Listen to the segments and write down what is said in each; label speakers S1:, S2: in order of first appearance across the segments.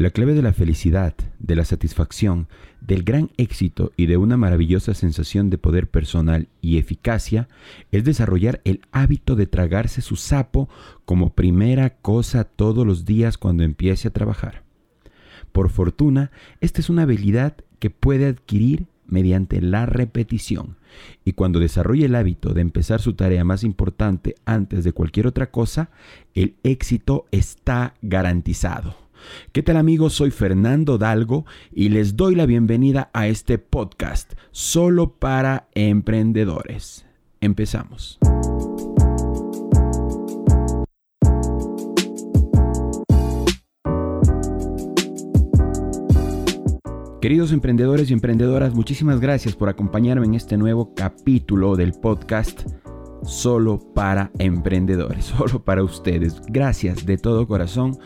S1: La clave de la felicidad, de la satisfacción, del gran éxito y de una maravillosa sensación de poder personal y eficacia es desarrollar el hábito de tragarse su sapo como primera cosa todos los días cuando empiece a trabajar. Por fortuna, esta es una habilidad que puede adquirir mediante la repetición, y cuando desarrolle el hábito de empezar su tarea más importante antes de cualquier otra cosa, el éxito está garantizado. ¿Qué tal amigos? Soy Fernando Dalgo y les doy la bienvenida a este podcast solo para emprendedores. Empezamos. Queridos emprendedores y emprendedoras, muchísimas gracias por acompañarme en este nuevo capítulo del podcast solo para emprendedores, solo para ustedes. Gracias de todo corazón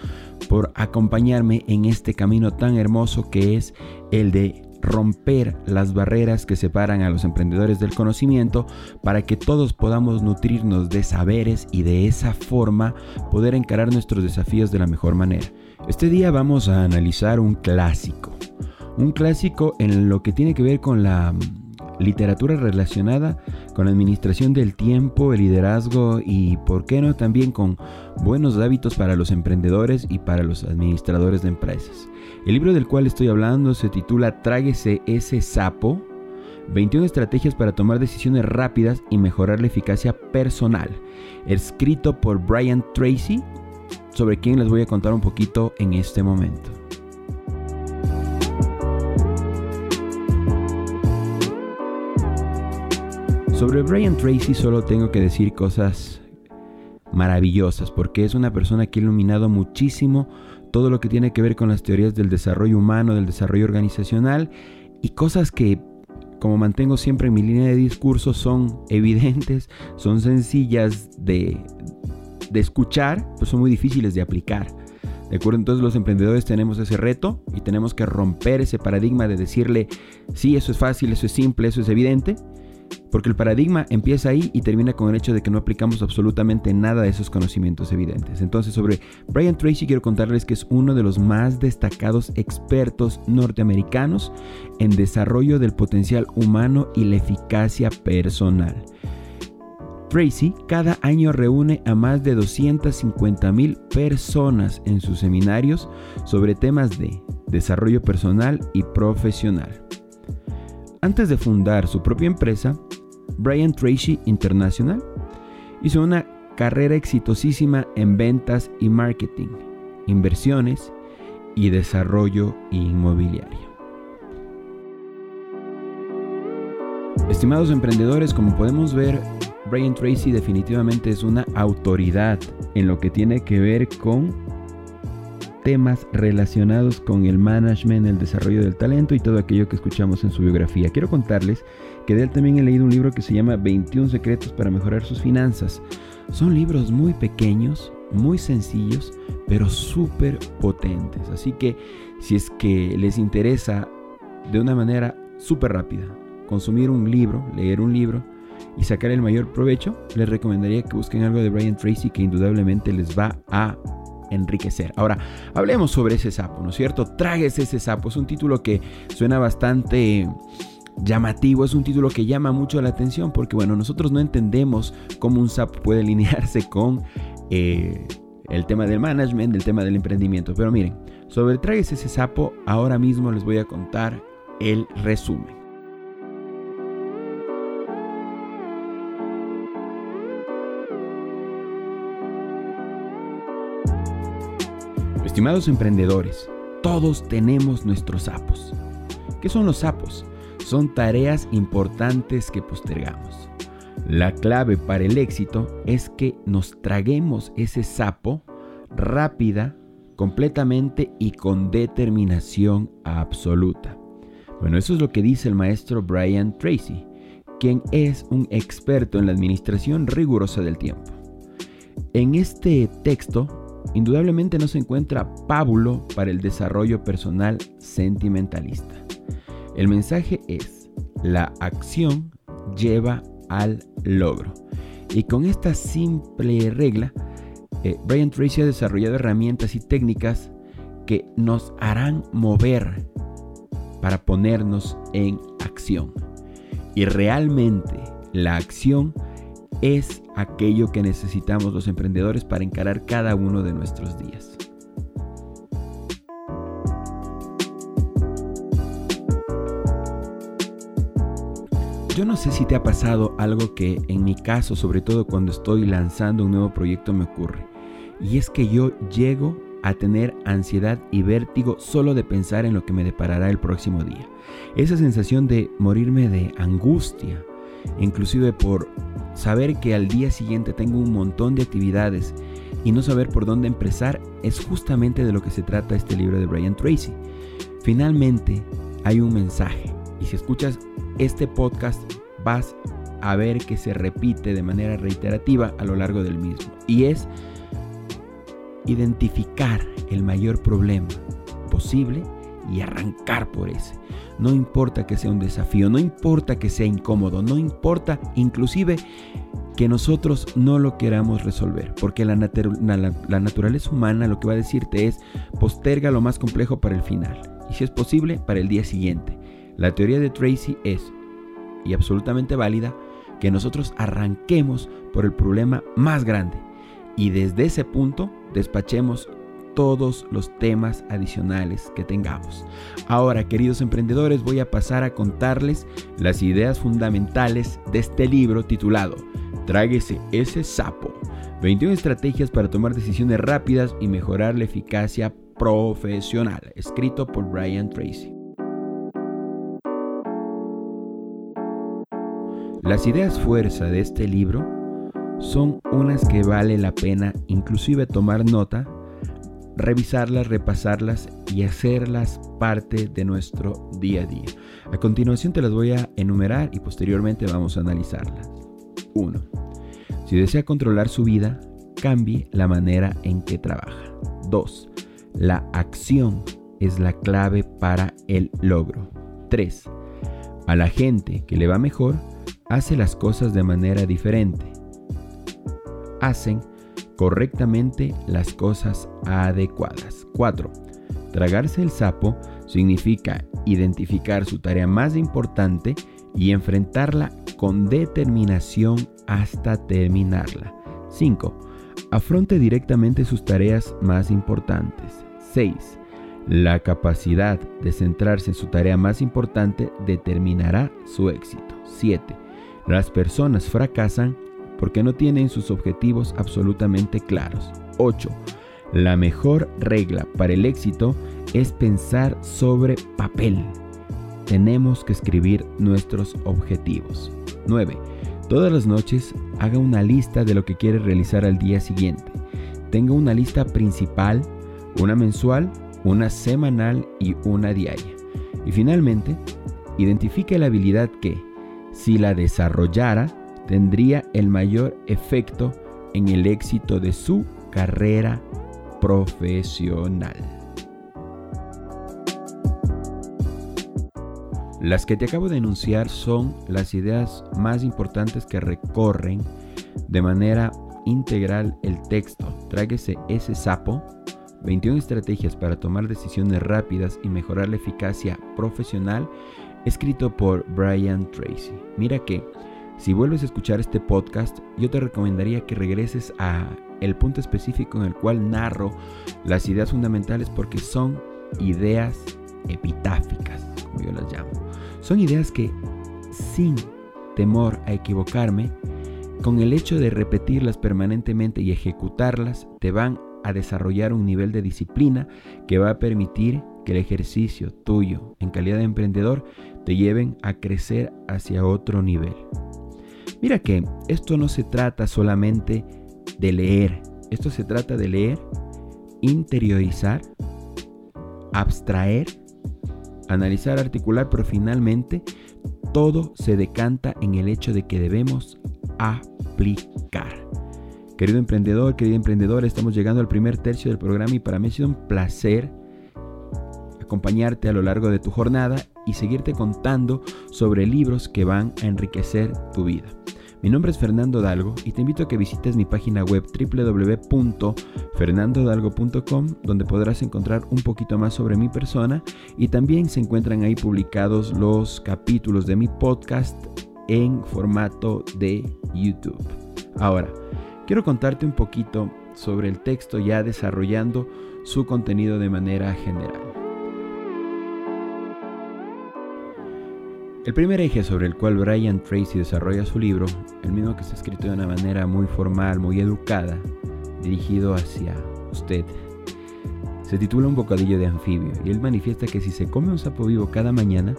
S1: por acompañarme en este camino tan hermoso que es el de romper las barreras que separan a los emprendedores del conocimiento para que todos podamos nutrirnos de saberes y de esa forma poder encarar nuestros desafíos de la mejor manera. Este día vamos a analizar un clásico, un clásico en lo que tiene que ver con la literatura relacionada con la administración del tiempo, el liderazgo y, por qué no, también con buenos hábitos para los emprendedores y para los administradores de empresas. El libro del cual estoy hablando se titula Tráguese ese sapo, 21 estrategias para tomar decisiones rápidas y mejorar la eficacia personal, escrito por Brian Tracy, sobre quien les voy a contar un poquito en este momento. Sobre Brian Tracy solo tengo que decir cosas maravillosas porque es una persona que ha iluminado muchísimo todo lo que tiene que ver con las teorías del desarrollo humano, del desarrollo organizacional y cosas que como mantengo siempre en mi línea de discurso son evidentes, son sencillas de, de escuchar, pues son muy difíciles de aplicar. ¿De acuerdo? Entonces los emprendedores tenemos ese reto y tenemos que romper ese paradigma de decirle, sí, eso es fácil, eso es simple, eso es evidente porque el paradigma empieza ahí y termina con el hecho de que no aplicamos absolutamente nada de esos conocimientos evidentes. Entonces, sobre Brian Tracy quiero contarles que es uno de los más destacados expertos norteamericanos en desarrollo del potencial humano y la eficacia personal. Tracy cada año reúne a más de 250 mil personas en sus seminarios sobre temas de desarrollo personal y profesional. Antes de fundar su propia empresa, Brian Tracy International, hizo una carrera exitosísima en ventas y marketing, inversiones y desarrollo inmobiliario. Estimados emprendedores, como podemos ver, Brian Tracy definitivamente es una autoridad en lo que tiene que ver con temas relacionados con el management, el desarrollo del talento y todo aquello que escuchamos en su biografía. Quiero contarles que de él también he leído un libro que se llama 21 secretos para mejorar sus finanzas. Son libros muy pequeños, muy sencillos, pero súper potentes. Así que si es que les interesa de una manera súper rápida consumir un libro, leer un libro y sacar el mayor provecho, les recomendaría que busquen algo de Brian Tracy que indudablemente les va a enriquecer. Ahora, hablemos sobre ese sapo, ¿no es cierto? Tráguese ese sapo. Es un título que suena bastante llamativo, es un título que llama mucho la atención porque, bueno, nosotros no entendemos cómo un sapo puede alinearse con eh, el tema del management, del tema del emprendimiento. Pero miren, sobre Tráguese ese sapo, ahora mismo les voy a contar el resumen. Estimados emprendedores, todos tenemos nuestros sapos. ¿Qué son los sapos? Son tareas importantes que postergamos. La clave para el éxito es que nos traguemos ese sapo rápida, completamente y con determinación absoluta. Bueno, eso es lo que dice el maestro Brian Tracy, quien es un experto en la administración rigurosa del tiempo. En este texto indudablemente no se encuentra pábulo para el desarrollo personal sentimentalista. El mensaje es, la acción lleva al logro. Y con esta simple regla, eh, Brian Tracy ha desarrollado herramientas y técnicas que nos harán mover para ponernos en acción. Y realmente la acción es aquello que necesitamos los emprendedores para encarar cada uno de nuestros días. Yo no sé si te ha pasado algo que en mi caso, sobre todo cuando estoy lanzando un nuevo proyecto, me ocurre. Y es que yo llego a tener ansiedad y vértigo solo de pensar en lo que me deparará el próximo día. Esa sensación de morirme de angustia, inclusive por saber que al día siguiente tengo un montón de actividades y no saber por dónde empezar, es justamente de lo que se trata este libro de Brian Tracy. Finalmente, hay un mensaje. Y si escuchas este podcast vas a ver que se repite de manera reiterativa a lo largo del mismo. Y es identificar el mayor problema posible y arrancar por ese. No importa que sea un desafío, no importa que sea incómodo, no importa inclusive que nosotros no lo queramos resolver, porque la, la, naturaleza humana lo que va a decirte es posterga lo más complejo para el final, y si es posible, para el día siguiente. La teoría de Tracy es, y absolutamente válida, que nosotros arranquemos por el problema más grande y desde ese punto despachemos todos los temas adicionales que tengamos. Ahora, queridos emprendedores, voy a pasar a contarles las ideas fundamentales de este libro titulado Tráguese ese sapo. 21 estrategias para tomar decisiones rápidas y mejorar la eficacia profesional, escrito por Brian Tracy. Las ideas fuerza de este libro son unas que vale la pena inclusive tomar nota, revisarlas, repasarlas y hacerlas parte de nuestro día a día. A continuación te las voy a enumerar y posteriormente vamos a analizarlas. 1. Si desea controlar su vida, cambie la manera en que trabaja. 2. La acción es la clave para el logro. 3. A la gente que le va mejor, hace las cosas de manera diferente. Hacen correctamente las cosas adecuadas. 4. Tragarse el sapo significa identificar su tarea más importante y enfrentarla con determinación hasta terminarla. 5. Afronte directamente sus tareas más importantes. 6. La capacidad de centrarse en su tarea más importante determinará su éxito. 7. Las personas fracasan porque no tienen sus objetivos absolutamente claros. 8. La mejor regla para el éxito es pensar sobre papel. Tenemos que escribir nuestros objetivos. 9. Todas las noches haga una lista de lo que quiere realizar al día siguiente. Tenga una lista principal, una mensual, una semanal y una diaria. Y finalmente, identifique la habilidad que, si la desarrollara, tendría el mayor efecto en el éxito de su carrera profesional. Las que te acabo de enunciar son las ideas más importantes que recorren de manera integral el texto. Tráguese ese sapo. 21 estrategias para tomar decisiones rápidas y mejorar la eficacia profesional escrito por Brian Tracy. Mira que si vuelves a escuchar este podcast, yo te recomendaría que regreses a el punto específico en el cual narro las ideas fundamentales porque son ideas epitáficas, como yo las llamo. Son ideas que sin temor a equivocarme, con el hecho de repetirlas permanentemente y ejecutarlas, te van a desarrollar un nivel de disciplina que va a permitir que el ejercicio tuyo en calidad de emprendedor te lleven a crecer hacia otro nivel. Mira que esto no se trata solamente de leer, esto se trata de leer, interiorizar, abstraer, analizar, articular, pero finalmente todo se decanta en el hecho de que debemos aplicar. Querido emprendedor, querida emprendedora, estamos llegando al primer tercio del programa y para mí ha sido un placer acompañarte a lo largo de tu jornada y seguirte contando sobre libros que van a enriquecer tu vida. Mi nombre es Fernando Dalgo y te invito a que visites mi página web www.fernandodalgo.com donde podrás encontrar un poquito más sobre mi persona y también se encuentran ahí publicados los capítulos de mi podcast en formato de YouTube. Ahora, quiero contarte un poquito sobre el texto ya desarrollando su contenido de manera general. El primer eje sobre el cual Brian Tracy desarrolla su libro, el mismo que está escrito de una manera muy formal, muy educada, dirigido hacia usted, se titula Un bocadillo de anfibio y él manifiesta que si se come un sapo vivo cada mañana,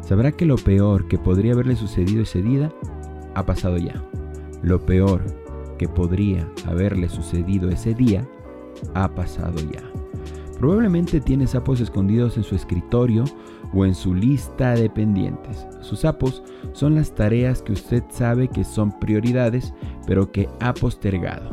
S1: sabrá que lo peor que podría haberle sucedido ese día ha pasado ya. Lo peor que podría haberle sucedido ese día ha pasado ya. Probablemente tiene sapos escondidos en su escritorio o en su lista de pendientes. Sus sapos son las tareas que usted sabe que son prioridades, pero que ha postergado.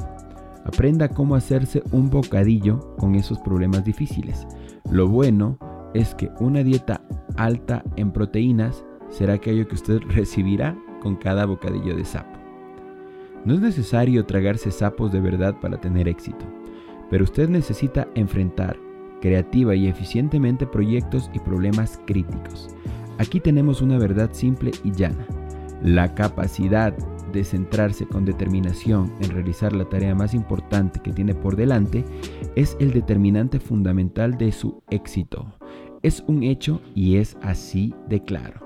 S1: Aprenda cómo hacerse un bocadillo con esos problemas difíciles. Lo bueno es que una dieta alta en proteínas será aquello que usted recibirá con cada bocadillo de sapo. No es necesario tragarse sapos de verdad para tener éxito, pero usted necesita enfrentar creativa y eficientemente proyectos y problemas críticos. Aquí tenemos una verdad simple y llana. La capacidad de centrarse con determinación en realizar la tarea más importante que tiene por delante es el determinante fundamental de su éxito. Es un hecho y es así de claro.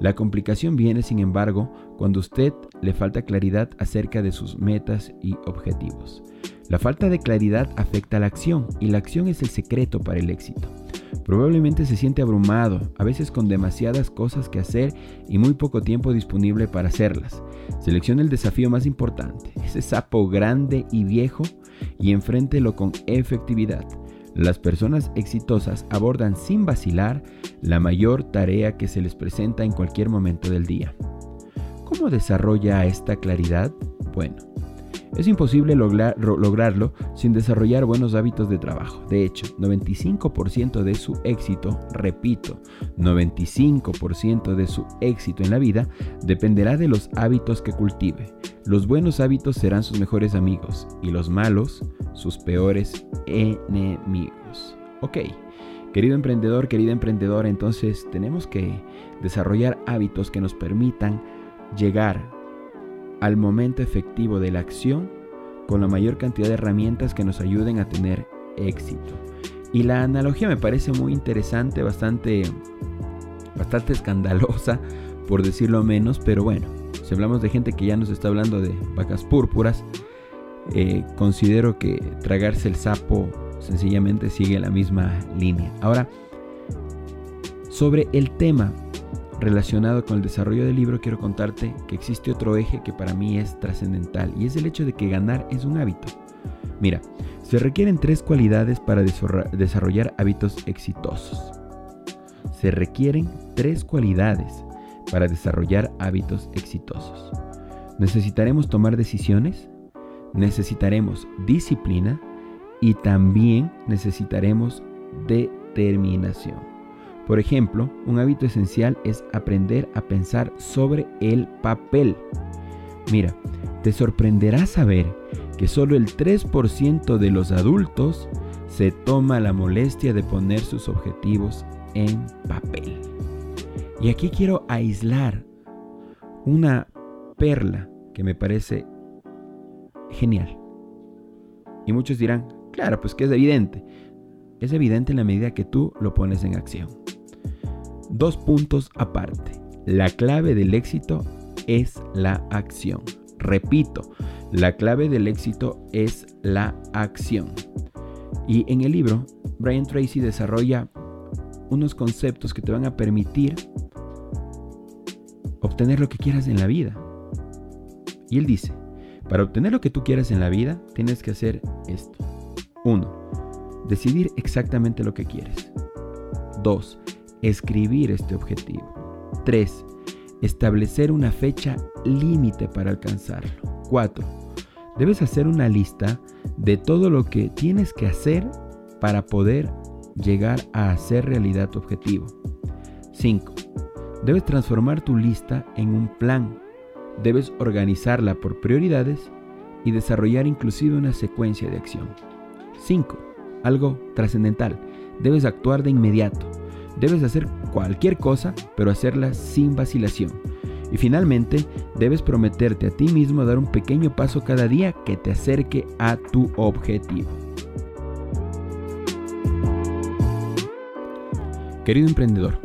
S1: La complicación viene, sin embargo, cuando usted le falta claridad acerca de sus metas y objetivos. La falta de claridad afecta a la acción y la acción es el secreto para el éxito. Probablemente se siente abrumado, a veces con demasiadas cosas que hacer y muy poco tiempo disponible para hacerlas. Seleccione el desafío más importante, ese sapo grande y viejo, y enfréntelo con efectividad. Las personas exitosas abordan sin vacilar la mayor tarea que se les presenta en cualquier momento del día. ¿Cómo desarrolla esta claridad? Bueno, es imposible lograrlo sin desarrollar buenos hábitos de trabajo. De hecho, 95% de su éxito, repito, 95% de su éxito en la vida dependerá de los hábitos que cultive. Los buenos hábitos serán sus mejores amigos y los malos sus peores enemigos. Ok, querido emprendedor, querida emprendedora, entonces tenemos que desarrollar hábitos que nos permitan llegar al momento efectivo de la acción con la mayor cantidad de herramientas que nos ayuden a tener éxito. Y la analogía me parece muy interesante, bastante, bastante escandalosa, por decirlo menos, pero bueno, si hablamos de gente que ya nos está hablando de vacas púrpuras, eh, considero que tragarse el sapo sencillamente sigue la misma línea. Ahora, sobre el tema relacionado con el desarrollo del libro, quiero contarte que existe otro eje que para mí es trascendental y es el hecho de que ganar es un hábito. Mira, se requieren tres cualidades para desarrollar hábitos exitosos. Se requieren tres cualidades para desarrollar hábitos exitosos. Necesitaremos tomar decisiones, necesitaremos disciplina y también necesitaremos determinación. Por ejemplo, un hábito esencial es aprender a pensar sobre el papel. Mira, te sorprenderá saber que solo el 3% de los adultos se toma la molestia de poner sus objetivos en papel. Y aquí quiero aislar una perla que me parece genial. Y muchos dirán, claro, pues que es evidente. Es evidente en la medida que tú lo pones en acción. Dos puntos aparte. La clave del éxito es la acción. Repito, la clave del éxito es la acción. Y en el libro, Brian Tracy desarrolla unos conceptos que te van a permitir obtener lo que quieras en la vida. Y él dice, para obtener lo que tú quieras en la vida, tienes que hacer esto. 1. Decidir exactamente lo que quieres. 2 escribir este objetivo. 3. Establecer una fecha límite para alcanzarlo. 4. Debes hacer una lista de todo lo que tienes que hacer para poder llegar a hacer realidad tu objetivo. 5. Debes transformar tu lista en un plan debes organizarla por prioridades y desarrollar inclusive una secuencia de acción. 5. Algo trascendental. Debes actuar de inmediato. Debes hacer cualquier cosa, pero hacerla sin vacilación. Y finalmente, debes prometerte a ti mismo dar un pequeño paso cada día que te acerque a tu objetivo. Querido emprendedor,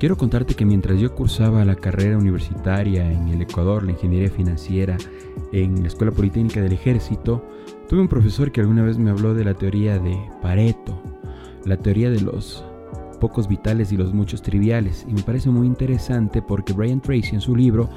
S1: quiero contarte que mientras yo cursaba la carrera universitaria en el Ecuador, la ingeniería financiera, en la Escuela Politécnica del Ejército, tuve un profesor que alguna vez me habló de la teoría de Pareto, la teoría de los pocos vitales y los muchos triviales. Y me parece muy interesante porque Brian Tracy en su libro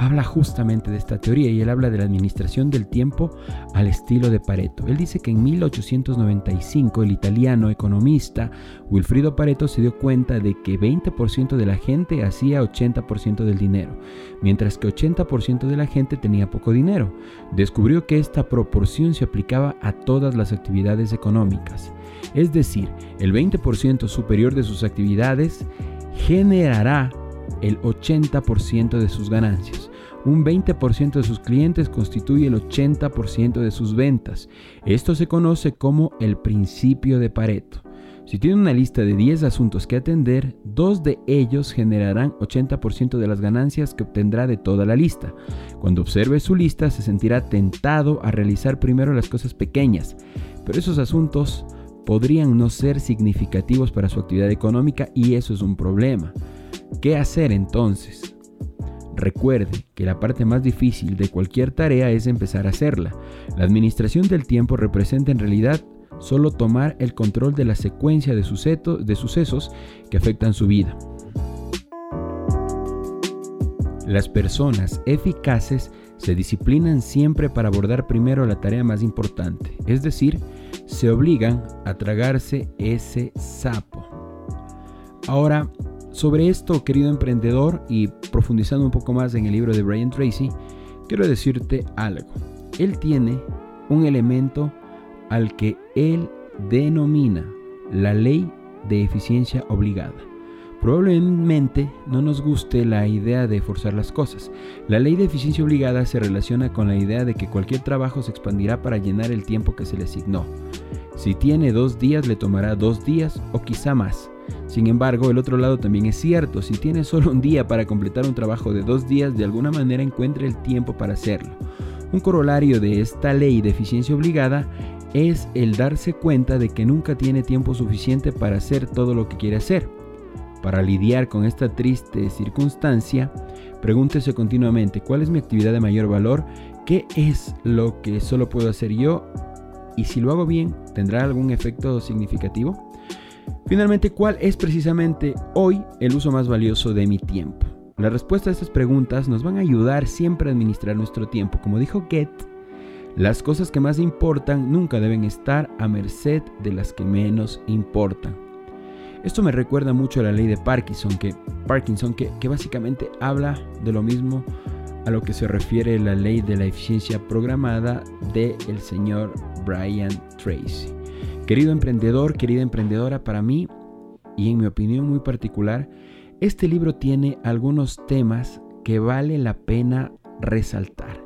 S1: habla justamente de esta teoría y él habla de la administración del tiempo al estilo de Pareto. Él dice que en 1895 el italiano economista Wilfrido Pareto se dio cuenta de que 20% de la gente hacía 80% del dinero, mientras que 80% de la gente tenía poco dinero. Descubrió que esta proporción se aplicaba a todas las actividades económicas. Es decir, el 20% superior de sus actividades generará el 80% de sus ganancias. Un 20% de sus clientes constituye el 80% de sus ventas. Esto se conoce como el principio de Pareto. Si tiene una lista de 10 asuntos que atender, dos de ellos generarán 80% de las ganancias que obtendrá de toda la lista. Cuando observe su lista se sentirá tentado a realizar primero las cosas pequeñas, pero esos asuntos podrían no ser significativos para su actividad económica y eso es un problema. ¿Qué hacer entonces? Recuerde que la parte más difícil de cualquier tarea es empezar a hacerla. La administración del tiempo representa en realidad solo tomar el control de la secuencia de, de sucesos que afectan su vida. Las personas eficaces se disciplinan siempre para abordar primero la tarea más importante, es decir, se obligan a tragarse ese sapo. Ahora, sobre esto, querido emprendedor, y profundizando un poco más en el libro de Brian Tracy, quiero decirte algo. Él tiene un elemento al que él denomina la ley de eficiencia obligada. Probablemente no nos guste la idea de forzar las cosas. La ley de eficiencia obligada se relaciona con la idea de que cualquier trabajo se expandirá para llenar el tiempo que se le asignó. Si tiene dos días, le tomará dos días o quizá más. Sin embargo, el otro lado también es cierto. Si tiene solo un día para completar un trabajo de dos días, de alguna manera encuentre el tiempo para hacerlo. Un corolario de esta ley de eficiencia obligada es el darse cuenta de que nunca tiene tiempo suficiente para hacer todo lo que quiere hacer. Para lidiar con esta triste circunstancia, pregúntese continuamente cuál es mi actividad de mayor valor, qué es lo que solo puedo hacer yo y si lo hago bien, ¿tendrá algún efecto significativo? Finalmente, ¿cuál es precisamente hoy el uso más valioso de mi tiempo? La respuesta a estas preguntas nos van a ayudar siempre a administrar nuestro tiempo. Como dijo Goethe, las cosas que más importan nunca deben estar a merced de las que menos importan. Esto me recuerda mucho a la ley de Parkinson, que, Parkinson, que, básicamente habla de lo mismo a lo que se refiere la ley de la eficiencia programada del el señor Brian Tracy. Querido emprendedor, querida emprendedora, para mí, y en mi opinión muy particular, este libro tiene algunos temas que vale la pena resaltar.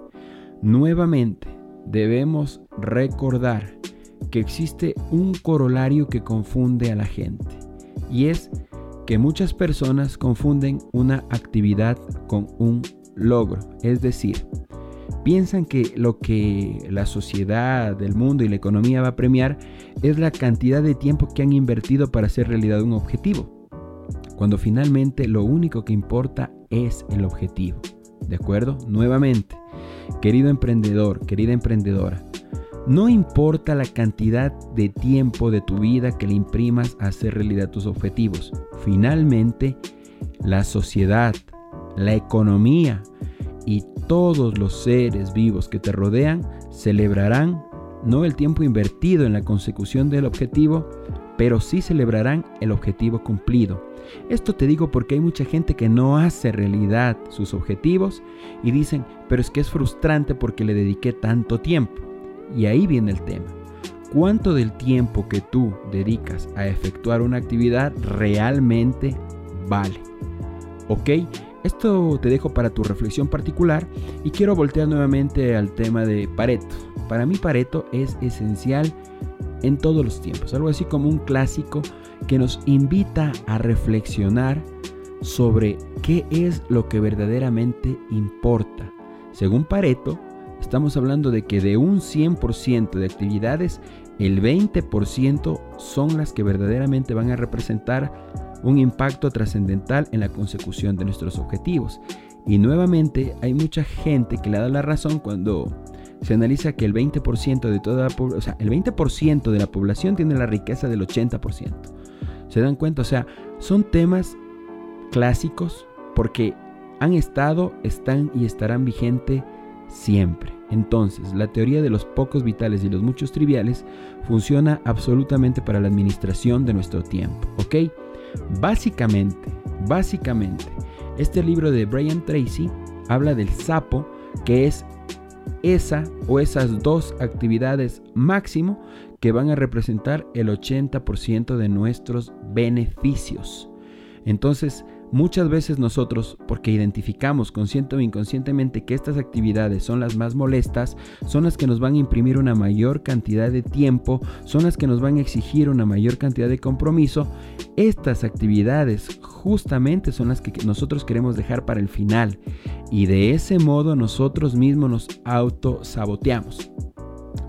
S1: Nuevamente, debemos recordar que existe un corolario que confunde a la gente y es que muchas personas confunden una actividad con un logro, es decir, piensan que lo que la sociedad, el mundo y la economía va a premiar es la cantidad de tiempo que han invertido para hacer realidad un objetivo, cuando finalmente lo único que importa es el objetivo. ¿De acuerdo? Nuevamente, querido emprendedor, querida emprendedora, no importa la cantidad de tiempo de tu vida que le imprimas a hacer realidad tus objetivos. Finalmente, la sociedad, la economía y todos los seres vivos que te rodean celebrarán no el tiempo invertido en la consecución del objetivo, pero sí celebrarán el objetivo cumplido. Esto te digo porque hay mucha gente que no hace realidad sus objetivos y dicen, pero es que es frustrante porque le dediqué tanto tiempo. Y ahí viene el tema. ¿Cuánto del tiempo que tú dedicas a efectuar una actividad realmente vale? ¿Ok? esto te dejo para tu reflexión particular y quiero voltear nuevamente al tema de Pareto. Para mí Pareto es esencial en todos los tiempos, algo así como un clásico que nos invita a reflexionar sobre qué es lo que verdaderamente importa. Según Pareto, estamos hablando de que de un 100% de actividades, el 20% son las que verdaderamente van a representar un impacto trascendental en la consecución de nuestros objetivos. Y nuevamente hay mucha gente que le da la razón cuando se analiza que el 20% de toda la o sea, el 20% de la población tiene la riqueza del 80%. ¿Se dan cuenta? O sea, son temas clásicos porque han estado, están y estarán vigentes siempre. Entonces, la teoría de los pocos vitales y los muchos triviales funciona absolutamente para la administración de nuestro tiempo, ¿ok? Básicamente, básicamente, este libro de Brian Tracy habla del sapo, que es esa o esas dos actividades máximo que van a representar el 80% de nuestros beneficios. Entonces, Muchas veces nosotros, porque identificamos consciente o inconscientemente que estas actividades son las más molestas, son las que nos van a imprimir una mayor cantidad de tiempo, son las que nos van a exigir una mayor cantidad de compromiso, estas actividades justamente son las que nosotros queremos dejar para el final y de ese modo nosotros mismos nos autosaboteamos.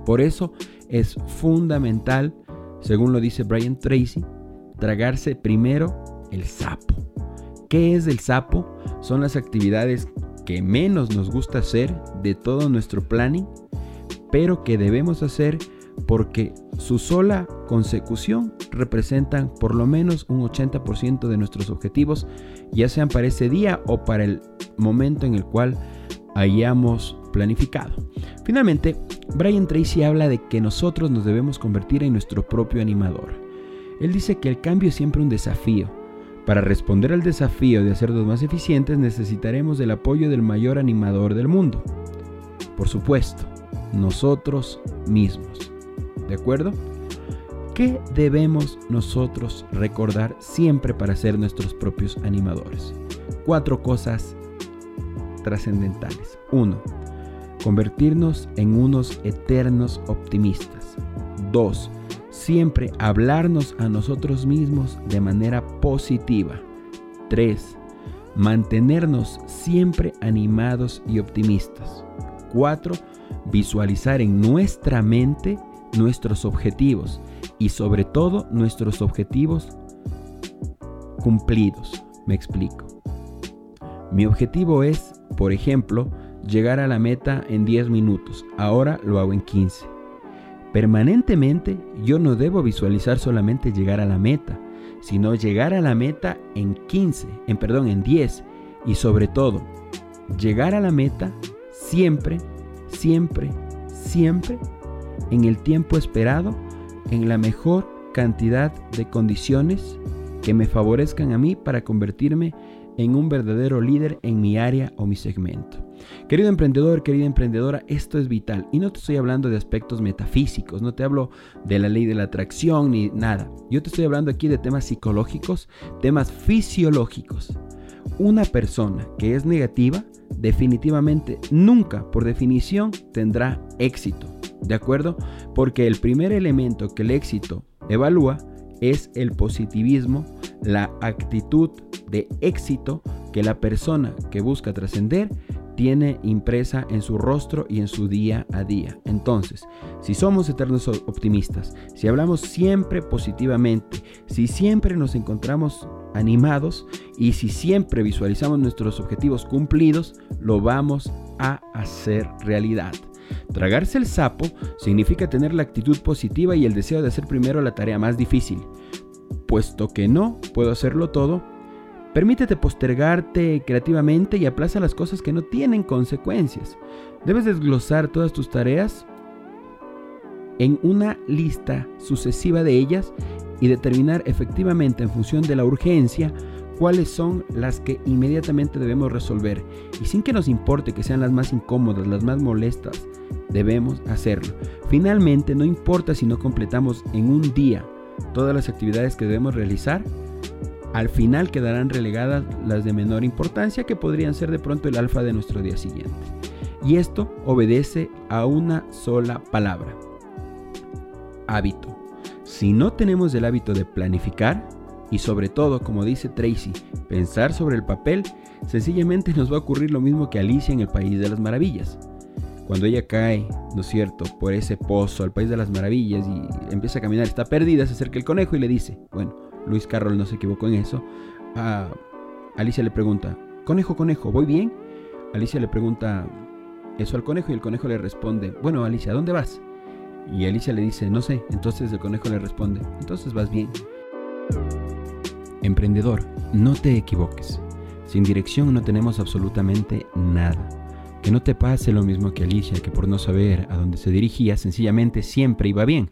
S1: Por eso es fundamental, según lo dice Brian Tracy, tragarse primero el sapo. ¿Qué es el sapo? Son las actividades que menos nos gusta hacer de todo nuestro planning, pero que debemos hacer porque su sola consecución representan por lo menos un 80% de nuestros objetivos, ya sean para ese día o para el momento en el cual hayamos planificado. Finalmente, Brian Tracy habla de que nosotros nos debemos convertir en nuestro propio animador. Él dice que el cambio es siempre un desafío, para responder al desafío de hacernos más eficientes necesitaremos el apoyo del mayor animador del mundo. Por supuesto, nosotros mismos. ¿De acuerdo? ¿Qué debemos nosotros recordar siempre para ser nuestros propios animadores? Cuatro cosas trascendentales. Uno, convertirnos en unos eternos optimistas. Dos, Siempre hablarnos a nosotros mismos de manera positiva. 3. Mantenernos siempre animados y optimistas. 4. Visualizar en nuestra mente nuestros objetivos y sobre todo nuestros objetivos cumplidos. Me explico. Mi objetivo es, por ejemplo, llegar a la meta en 10 minutos. Ahora lo hago en 15. Permanentemente yo no debo visualizar solamente llegar a la meta, sino llegar a la meta en 15, en perdón, en 10 y sobre todo llegar a la meta siempre, siempre, siempre en el tiempo esperado, en la mejor cantidad de condiciones que me favorezcan a mí para convertirme en un verdadero líder en mi área o mi segmento. Querido emprendedor, querida emprendedora, esto es vital. Y no te estoy hablando de aspectos metafísicos, no te hablo de la ley de la atracción ni nada. Yo te estoy hablando aquí de temas psicológicos, temas fisiológicos. Una persona que es negativa definitivamente nunca, por definición, tendrá éxito. ¿De acuerdo? Porque el primer elemento que el éxito evalúa es el positivismo, la actitud de éxito que la persona que busca trascender tiene impresa en su rostro y en su día a día. Entonces, si somos eternos optimistas, si hablamos siempre positivamente, si siempre nos encontramos animados y si siempre visualizamos nuestros objetivos cumplidos, lo vamos a hacer realidad. Tragarse el sapo significa tener la actitud positiva y el deseo de hacer primero la tarea más difícil. Puesto que no puedo hacerlo todo, Permítete postergarte creativamente y aplaza las cosas que no tienen consecuencias. Debes desglosar todas tus tareas en una lista sucesiva de ellas y determinar efectivamente en función de la urgencia cuáles son las que inmediatamente debemos resolver. Y sin que nos importe que sean las más incómodas, las más molestas, debemos hacerlo. Finalmente, no importa si no completamos en un día todas las actividades que debemos realizar, Al final quedarán relegadas las de menor importancia que podrían ser de pronto el alfa de nuestro día siguiente. Y esto obedece a una sola palabra. Hábito. Si no tenemos el hábito de planificar, y sobre todo, como dice Tracy, pensar sobre el papel, sencillamente nos va a ocurrir lo mismo que Alicia en el País de las Maravillas. Cuando ella cae, ¿no es cierto?, por ese pozo al País de las Maravillas y empieza a caminar, está perdida, se acerca el conejo y le dice, bueno, Luis Carroll no se equivocó en eso, a Alicia le pregunta, conejo, conejo, ¿voy bien? Alicia le pregunta eso al conejo y el conejo le responde, bueno, Alicia, ¿dónde vas? Y Alicia le dice, no sé, entonces el conejo le responde, entonces vas bien. Emprendedor, no te equivoques. Sin dirección no tenemos absolutamente nada. Que no te pase lo mismo que Alicia, que por no saber a dónde se dirigía, sencillamente siempre iba bien.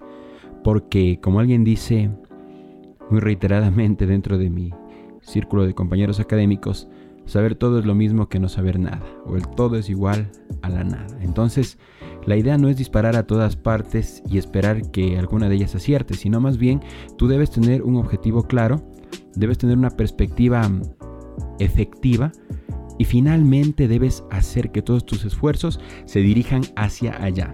S1: Porque, como alguien dice muy reiteradamente dentro de mi círculo de compañeros académicos, saber todo es lo mismo que no saber nada, o el todo es igual a la nada. Entonces, la idea no es disparar a todas partes y esperar que alguna de ellas acierte, sino más bien tú debes tener un objetivo claro, debes tener una perspectiva efectiva y finalmente debes hacer que todos tus esfuerzos se dirijan hacia allá.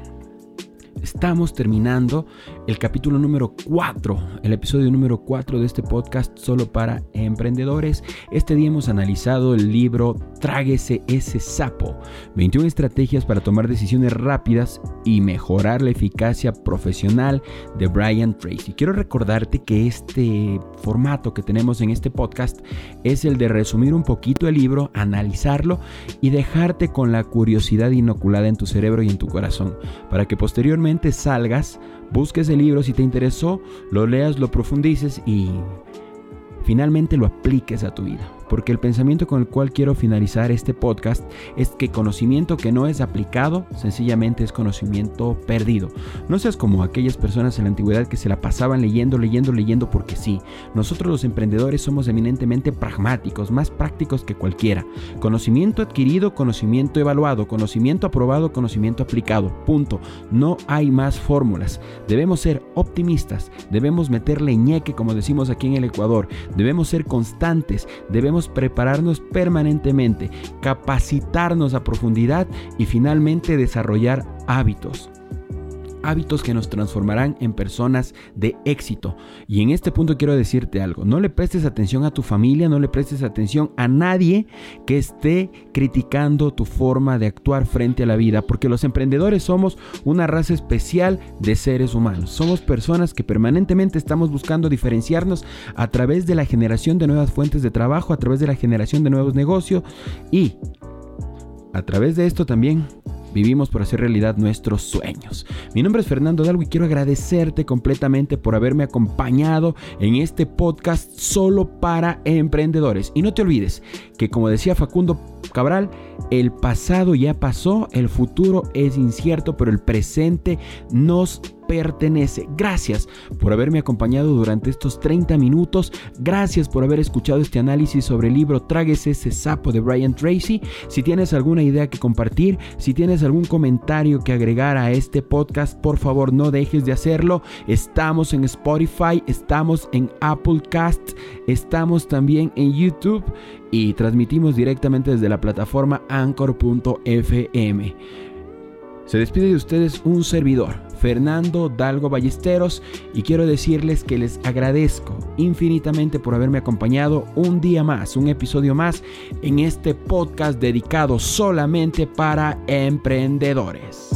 S1: Estamos terminando el capítulo número 4, el episodio número 4 de este podcast solo para emprendedores. Este día hemos analizado el libro Tráguese ese sapo, 21 estrategias para tomar decisiones rápidas y mejorar la eficacia profesional de Brian Tracy. Quiero recordarte que este formato que tenemos en este podcast es el de resumir un poquito el libro, analizarlo y dejarte con la curiosidad inoculada en tu cerebro y en tu corazón para que posteriormente salgas, busques el libro si te interesó, lo leas, lo profundices y finalmente lo apliques a tu vida porque el pensamiento con el cual quiero finalizar este podcast es que conocimiento que no es aplicado sencillamente es conocimiento perdido. No seas como aquellas personas en la antigüedad que se la pasaban leyendo, leyendo, leyendo porque sí. Nosotros los emprendedores somos eminentemente pragmáticos, más prácticos que cualquiera. Conocimiento adquirido, conocimiento evaluado, conocimiento aprobado, conocimiento aplicado. Punto. No hay más fórmulas. Debemos ser optimistas, debemos meterle ñeque como decimos aquí en el Ecuador, debemos ser constantes, prepararnos permanentemente, capacitarnos a profundidad y finalmente desarrollar hábitos hábitos que nos transformarán en personas de éxito. Y en este punto quiero decirte algo, no le prestes atención a tu familia, no le prestes atención a nadie que esté criticando tu forma de actuar frente a la vida, porque los emprendedores somos una raza especial de seres humanos. Somos personas que permanentemente estamos buscando diferenciarnos a través de la generación de nuevas fuentes de trabajo, a través de la generación de nuevos negocios y a través de esto también Vivimos por hacer realidad nuestros sueños. Mi nombre es Fernando Dalgo y quiero agradecerte completamente por haberme acompañado en este podcast solo para emprendedores. Y no te olvides que como decía Facundo Cabral, el pasado ya pasó, el futuro es incierto, pero el presente nos pertenece. Gracias por haberme acompañado durante estos 30 minutos. Gracias por haber escuchado este análisis sobre el libro Tráguese ese sapo de Brian Tracy. Si tienes alguna idea que compartir, si tienes algún comentario que agregar a este podcast, por favor no dejes de hacerlo. Estamos en Spotify, estamos en Apple Cast, estamos también en YouTube y transmitimos directamente desde la plataforma anchor.fm. Se despide de ustedes un servidor, Fernando Dalgo Ballesteros, y quiero decirles que les agradezco infinitamente por haberme acompañado un día más, un episodio más en este podcast dedicado solamente para emprendedores.